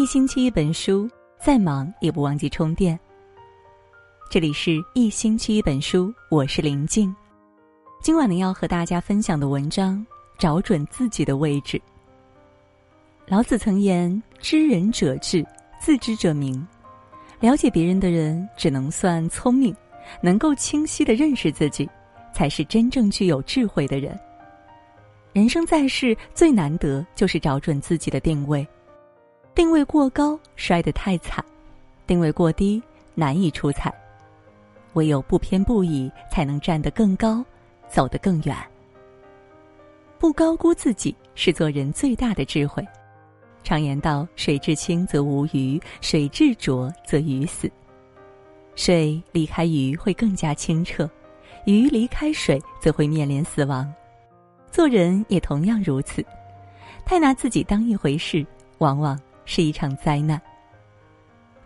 一星期一本书，再忙也不忘记充电。这里是一星期一本书，我是林静。今晚呢，要和大家分享的文章，找准自己的位置。老子曾言：“知人者智，自知者明。”了解别人的人，只能算聪明；能够清晰的认识自己，才是真正具有智慧的人。人生在世，最难得就是找准自己的定位。定位过高，摔得太惨；定位过低，难以出彩。唯有不偏不倚，才能站得更高，走得更远。不高估自己，是做人最大的智慧。常言道：“水至清则无鱼，水至浊则鱼死。”水离开鱼会更加清澈，鱼离开水则会面临死亡。做人也同样如此，太拿自己当一回事，往往。是一场灾难。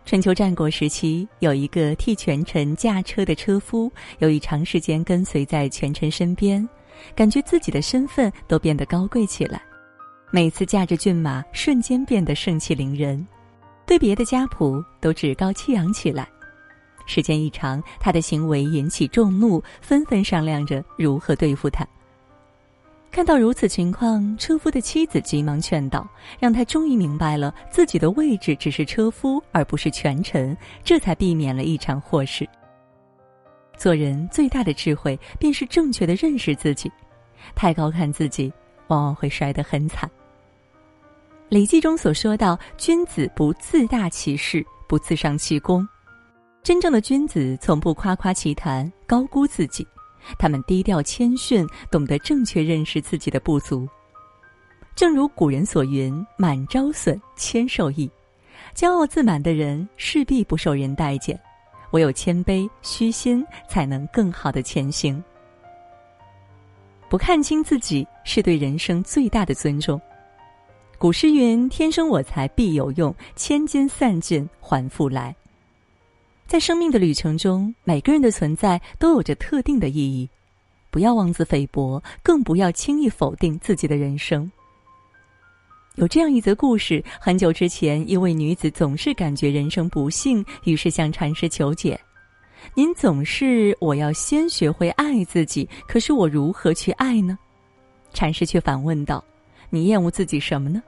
春秋战国时期，有一个替权臣驾车的车夫，由于长时间跟随在权臣身边，感觉自己的身份都变得高贵起来。每次驾着骏马，瞬间变得盛气凌人，对别的家仆都趾高气扬起来。时间一长，他的行为引起众怒，纷纷商量着如何对付他。看到如此情况，车夫的妻子急忙劝导，让他终于明白了自己的位置只是车夫，而不是权臣，这才避免了一场祸事。做人最大的智慧，便是正确的认识自己。太高看自己，往往会摔得很惨。《礼记》中所说到：“君子不自大其事，不自伤其功。”真正的君子，从不夸夸其谈，高估自己。他们低调谦逊，懂得正确认识自己的不足。正如古人所云：“满招损，谦受益。”骄傲自满的人势必不受人待见，唯有谦卑虚心，才能更好的前行。不看清自己，是对人生最大的尊重。古诗云：“天生我材必有用，千金散尽还复来。”在生命的旅程中，每个人的存在都有着特定的意义，不要妄自菲薄，更不要轻易否定自己的人生。有这样一则故事：很久之前，一位女子总是感觉人生不幸，于是向禅师求解：“您总是我要先学会爱自己，可是我如何去爱呢？”禅师却反问道：“你厌恶自己什么呢？”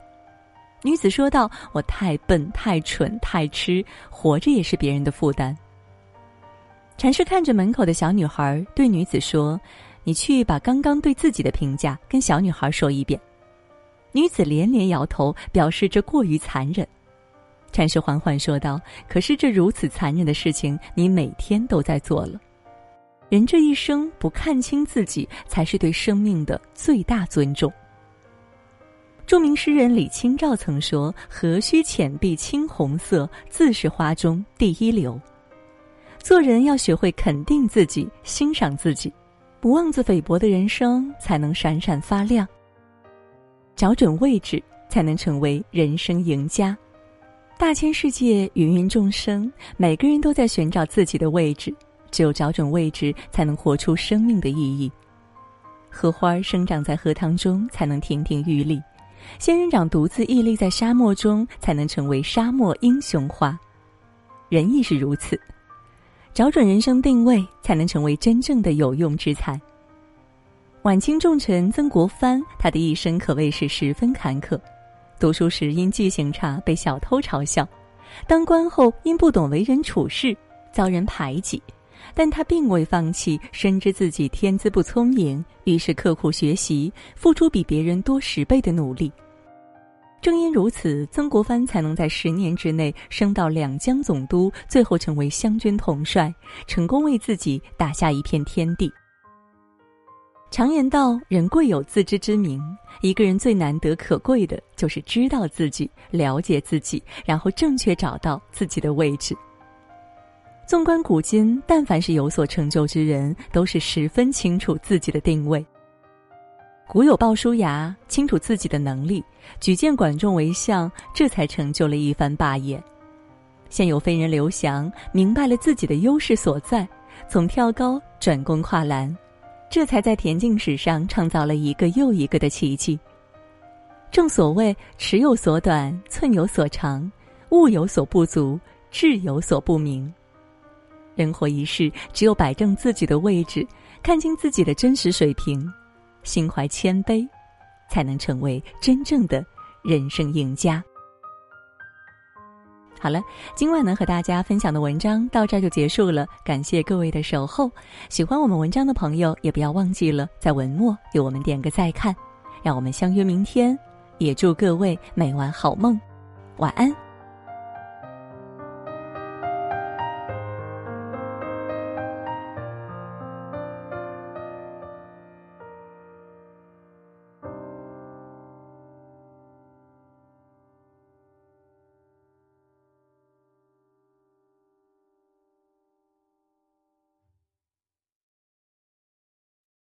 女子说道：“我太笨、太蠢、太痴，活着也是别人的负担。”禅师看着门口的小女孩，对女子说：“你去把刚刚对自己的评价跟小女孩说一遍。”女子连连摇头，表示这过于残忍。禅师缓缓说道：“可是这如此残忍的事情，你每天都在做了。人这一生不看清自己，才是对生命的最大尊重。”著名诗人李清照曾说：“何须浅碧青红色，自是花中第一流。”做人要学会肯定自己，欣赏自己，不妄自菲薄的人生才能闪闪发亮。找准位置，才能成为人生赢家。大千世界，芸芸众生，每个人都在寻找自己的位置。只有找准位置，才能活出生命的意义。荷花生长在荷塘中，才能亭亭玉立。仙人掌独自屹立在沙漠中，才能成为沙漠英雄花。人亦是如此，找准人生定位，才能成为真正的有用之才。晚清重臣曾国藩，他的一生可谓是十分坎坷。读书时因记性差被小偷嘲笑，当官后因不懂为人处事遭人排挤。但他并未放弃，深知自己天资不聪颖，于是刻苦学习，付出比别人多十倍的努力。正因如此，曾国藩才能在十年之内升到两江总督，最后成为湘军统帅，成功为自己打下一片天地。常言道：“人贵有自知之明。”一个人最难得可贵的，就是知道自己、了解自己，然后正确找到自己的位置。纵观古今，但凡是有所成就之人，都是十分清楚自己的定位。古有鲍叔牙，清楚自己的能力，举荐管仲为相，这才成就了一番霸业。现有飞人刘翔，明白了自己的优势所在，从跳高转攻跨栏，这才在田径史上创造了一个又一个的奇迹。正所谓尺有所短，寸有所长。物有所不足，志有所不明。人活一世，只有摆正自己的位置，看清自己的真实水平，心怀谦卑，才能成为真正的人生赢家。好了，今晚呢和大家分享的文章到这儿就结束了，感谢各位的守候。喜欢我们文章的朋友，也不要忘记了在文末给我们点个再看。让我们相约明天，也祝各位每晚好梦，晚安。